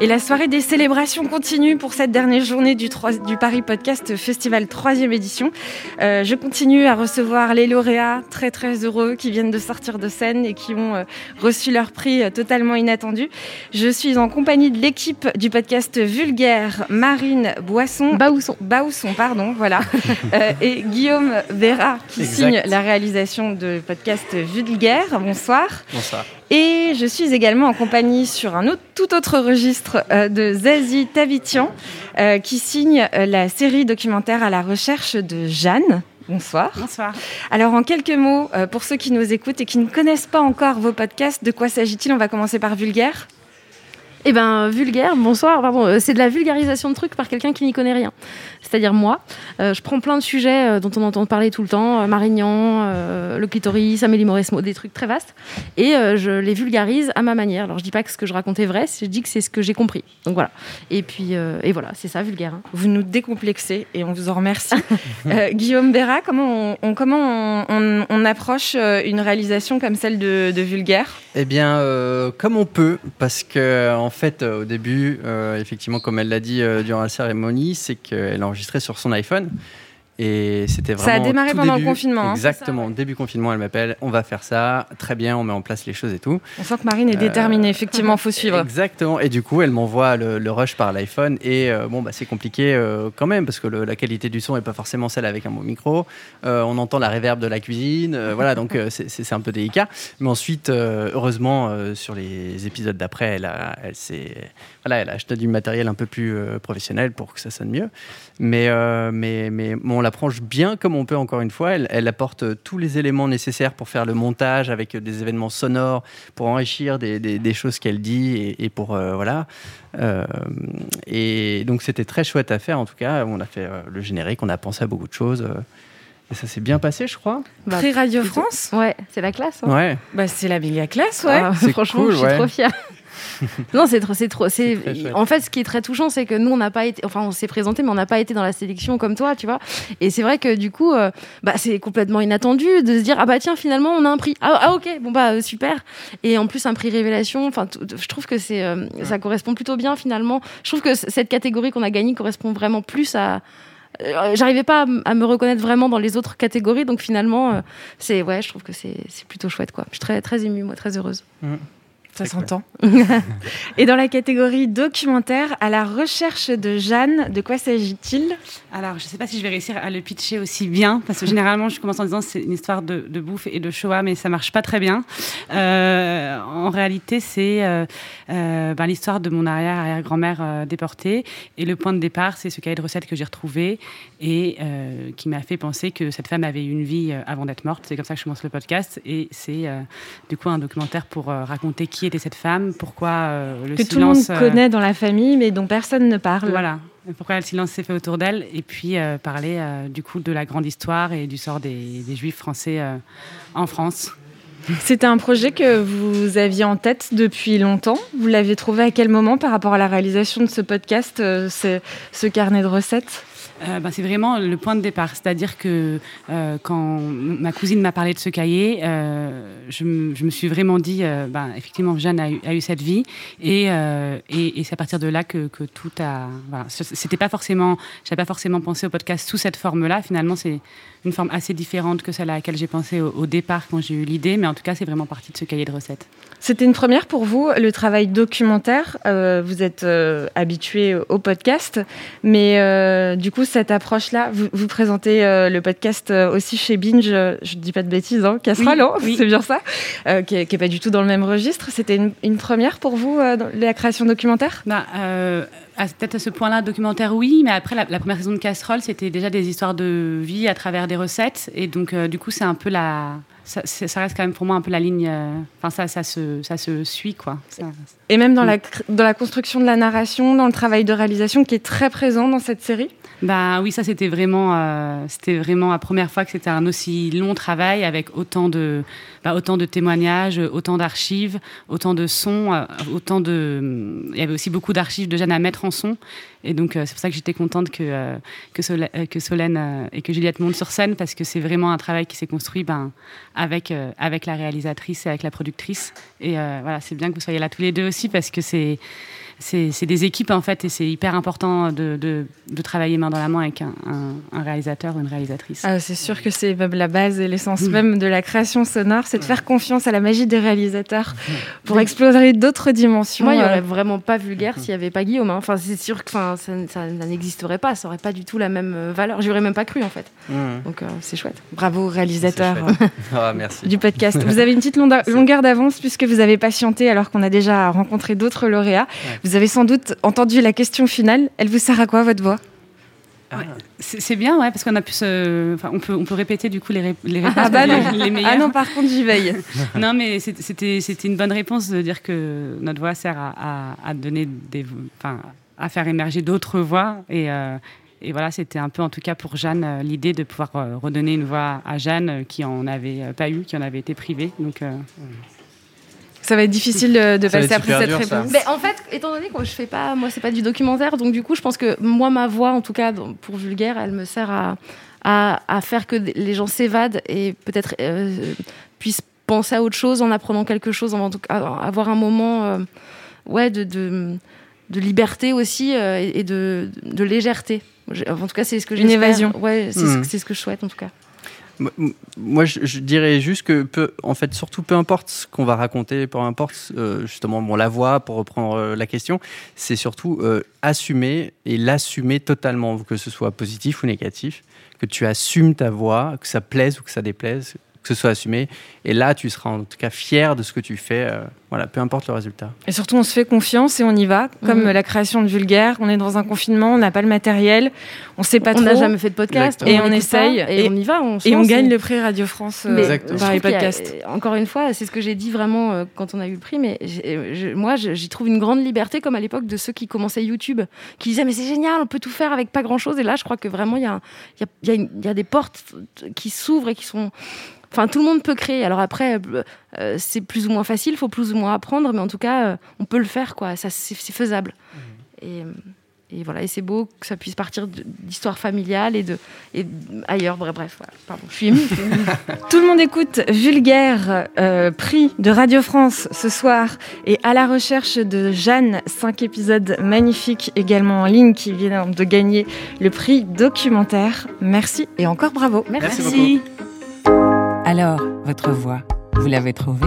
Et la soirée des célébrations continue pour cette dernière journée du, du Paris Podcast Festival 3e édition. Euh, je continue à recevoir les lauréats très très heureux qui viennent de sortir de scène et qui ont euh, reçu leur prix euh, totalement inattendu. Je suis en compagnie de l'équipe du podcast Vulgaire, Marine Boisson. Baousson. Baousson, pardon, voilà. Euh, et Guillaume Vera qui Exact. signe la réalisation de podcast Vulgaire. Bonsoir. Bonsoir. Et je suis également en compagnie sur un autre, tout autre registre euh, de Zazie Tavitian, euh, qui signe euh, la série documentaire à la recherche de Jeanne. Bonsoir. Bonsoir. Alors en quelques mots, pour ceux qui nous écoutent et qui ne connaissent pas encore vos podcasts, de quoi s'agit-il? On va commencer par Vulgaire. Eh ben, vulgaire, bonsoir, pardon, euh, c'est de la vulgarisation de trucs par quelqu'un qui n'y connaît rien. C'est-à-dire moi. Euh, je prends plein de sujets euh, dont on entend parler tout le temps, euh, Marignan, euh, le clitoris, Amélie Mauresmo, des trucs très vastes, et euh, je les vulgarise à ma manière. Alors je dis pas que ce que je raconte est vrai, je dis que c'est ce que j'ai compris. Donc voilà. Et puis, euh, et voilà, c'est ça, vulgaire. hein. Vous nous décomplexez et on vous en remercie. Euh, Guillaume Béra, comment on, on- comment on, on- on approche euh, une réalisation comme celle de, de Vulgaire? Eh bien, euh, comme on peut, parce que en fait, euh, au début, euh, effectivement, comme elle l'a dit euh, durant la cérémonie, c'est qu'elle enregistrait sur son iPhone. Et c'était Ça a vraiment. démarré pendant le confinement, hein, Exactement. Début confinement, elle m'appelle. On va faire ça. Très bien, on met en place les choses et tout. On sent que Marine est Euh, déterminée, effectivement, faut suivre. Exactement. Et du coup, elle m'envoie le, le rush par l'iPhone. Et euh, bon, bah, c'est compliqué euh, quand même parce que le- la qualité du son n'est pas forcément celle avec un bon micro. Euh, on entend la réverb de la cuisine. euh, voilà, donc euh, c'est- un peu délicat. Mais ensuite, euh, heureusement, euh, sur les épisodes d'après, elle a, elle s'est, voilà, elle a acheté du matériel un peu plus euh, professionnel pour que ça sonne mieux. Mais, euh, mais, mais bon, l'approche bien comme on peut, encore une fois. Elle, elle apporte euh, tous les éléments nécessaires pour faire le montage avec euh, des événements sonores, pour enrichir des, des- des choses qu'elle dit et, et pour. euh, voilà. Euh, et donc, c'était très chouette à faire, en tout cas. On a fait euh, le générique, on a pensé à beaucoup de choses. euh, et ça s'est bien passé, je crois. Bah, Prix Radio France Ouais, c'est la classe. hein. Ouais. bah, C'est la méga classe, ouais. Ah, C'est franchement, cool, je suis ouais. trop fière. non, c'est trop, c'est trop, c'est. En fait, ce qui est très touchant, c'est que nous, on n'a pas été, enfin, on s'est présenté, mais on n'a pas été dans la sélection comme toi, tu vois. Et c'est vrai que du coup, euh, bah, c'est complètement inattendu de se dire, ah bah tiens, finalement, on a un prix. Ah, ah, ok, bon bah euh, super. Et en plus, un prix révélation. Enfin, je trouve que c'est, euh, ça correspond plutôt bien finalement. Je trouve que cette catégorie qu'on a gagnée correspond vraiment plus à. J'arrivais pas à me reconnaître vraiment dans les autres catégories, donc finalement, c'est ouais, je trouve que c'est plutôt chouette quoi. Je suis très très émue, moi, très heureuse. Ça s'entend. Et dans la catégorie documentaire, à la recherche de Jeanne, de quoi s'agit-il? Alors, je ne sais pas si je vais réussir à le pitcher aussi bien, parce que généralement, je commence en disant c'est une histoire de, de bouffe et de Shoah, mais ça marche pas très bien. Euh, en réalité, c'est euh, euh, ben, l'histoire de mon arrière-arrière-grand-mère euh, déportée. Et le point de départ, c'est ce cahier de recettes que j'ai retrouvé et euh, qui m'a fait penser que cette femme avait eu une vie avant d'être morte. C'est comme ça que je commence le podcast. Et c'est euh, du coup un documentaire pour euh, raconter qui était cette femme, pourquoi euh, le Que tout le monde silence. euh, connaît dans la famille, mais dont personne ne parle. voilà. Pourquoi le silence s'est fait autour d'elle et puis euh, parler du coup de la grande histoire et du sort des, des juifs français en France. C'était un projet que vous aviez en tête depuis longtemps. Vous l'avez trouvé à quel moment par rapport à la réalisation de ce podcast, euh, ce, carnet de recettes? Euh, ben, c'est vraiment le point de départ. C'est-à-dire que euh, quand ma cousine m'a parlé de ce cahier, je, me- suis vraiment dit, ben, effectivement, Jeanne a eu, cette vie. Et, c'est à partir de là que, tout a. Voilà. C- C'était pas forcément. J'avais pas forcément pensé au podcast sous cette forme-là. Finalement, c'est une forme assez différente que celle à laquelle j'ai pensé au, au départ quand j'ai eu l'idée. Mais en tout cas, c'est vraiment parti de ce cahier de recettes. C'était une première pour vous, le travail documentaire. Euh, vous êtes euh, habitué au podcast, mais euh, du coup, cette approche-là, vous, vous présentez le podcast aussi chez Binge, je ne dis pas de bêtises, hein, Casserole, Oui, hein, oui. c'est bien ça, qui n'est pas du tout dans le même registre. C'était une, une première pour vous, la création documentaire? Bah, peut-être à ce point-là, documentaire, oui, mais après, la, la première saison de Casserole, c'était déjà des histoires de vie à travers des recettes. Et donc, du coup, c'est un peu la. Ça, ça, reste quand même pour moi un peu la ligne. Enfin, ça, ça se, ça se suit, quoi. Et même dans, la, dans la construction de la narration, dans le travail de réalisation qui est très présent dans cette série? Bah oui, ça c'était vraiment, euh, c'était vraiment la première fois que c'était un aussi long travail avec autant de, bah, autant de témoignages, autant d'archives, autant de sons, euh, autant de. Il y avait aussi beaucoup d'archives de Jeanne à mettre en son, et donc euh, c'est pour ça que j'étais contente que que, Solène, et que Juliette montent sur scène parce que c'est vraiment un travail qui s'est construit ben avec avec la réalisatrice et avec la productrice, et voilà, c'est bien que vous soyez là tous les deux aussi parce que c'est c'est des équipes en fait et c'est hyper important de, de, travailler main dans la main avec un, réalisateur ou une réalisatrice. Ah, c'est sûr que c'est la base et l'essence même de la création sonore, de faire confiance à la magie des réalisateurs pour explorer d'autres dimensions. Moi, il n'y aurait vraiment pas vulgaire s'il n'y avait pas Guillaume. Hein. Enfin, c'est sûr que ça, ça, n'existerait pas, ça n'aurait pas du tout la même euh, valeur. J'y aurais même pas cru en fait. Donc euh, c'est chouette. Bravo réalisateur ah, merci. du podcast. Vous avez une petite longueur d'avance puisque vous avez patienté alors qu'on a déjà rencontré d'autres lauréats. Vous avez sans doute entendu la question finale. Elle vous sert à quoi, votre voix? Ah. C'est bien, ouais, parce qu'on a pu se... enfin, on peut, on peut répéter du coup les, les réponses ah bah non. Les. Ah non, par contre, j'y veille. non, mais c'était une bonne réponse de dire que notre voix sert à, à, donner des, enfin, à faire émerger d'autres voix et, euh, et voilà, c'était un peu, en tout cas pour Jeanne, euh, l'idée de pouvoir euh, redonner une voix à Jeanne qui en avait pas eu, qui en avait été privée. Donc, ça va être difficile de, passer après cette réponse. Mais en fait, étant donné que je fais pas, moi, c'est pas du documentaire, donc du coup, je pense que moi, ma voix, en tout cas, pour vulgaire, elle me sert à, à, faire que les gens s'évadent et peut-être euh, puissent penser à autre chose en apprenant quelque chose, en tout cas, avoir un moment, euh, ouais, de, de, de, liberté aussi euh, et de, de légèreté. En tout cas, c'est ce que j'ai. Une évasion. Ouais, mmh. c'est ce que je souhaite en tout cas. Moi, je, dirais juste que, peu, en fait, surtout peu importe ce qu'on va raconter, peu importe euh, justement bon, la voix, pour reprendre euh, la question, c'est surtout euh, assumer et l'assumer totalement, que ce soit positif ou négatif, que tu assumes ta voix, que ça plaise ou que ça déplaise, que ce soit assumé. Et là, tu seras en tout cas fier de ce que tu fais. Voilà, peu importe le résultat. Et surtout, on se fait confiance et on y va. Comme mhm. la création de Vulgaire, on est dans un confinement, on n'a pas le matériel, on sait pas trop. On n'a jamais fait de podcast. Et on, essaye. et, on y va. On et on gagne le prix Radio France euh, par les podcasts. encore une fois, c'est ce que j'ai dit vraiment euh, quand on a eu le prix. Mais moi, j'y trouve une grande liberté, comme à l'époque de ceux qui commençaient YouTube, qui disaient Mais c'est génial, on peut tout faire avec pas grand chose. Et là, je crois que vraiment, il y a, y, a, y a des portes qui s'ouvrent et qui sont Enfin, tout le monde peut créer. Alors après, euh, c'est plus ou moins facile, il faut plus ou moins apprendre, mais en tout cas, euh, on peut le faire, quoi. Ça, c'est faisable. Mmh. Et, et, voilà, et c'est beau que ça puisse partir d'histoires familiales et de et ailleurs. Bref, bref. Pardon, je suis émue. tout le monde écoute Vulgaire, euh, prix de Radio France ce soir, et à la recherche de Jeanne, cinq épisodes magnifiques également en ligne qui viennent de gagner le prix documentaire. Merci et encore bravo. Merci. Alors, votre voix, vous l'avez trouvée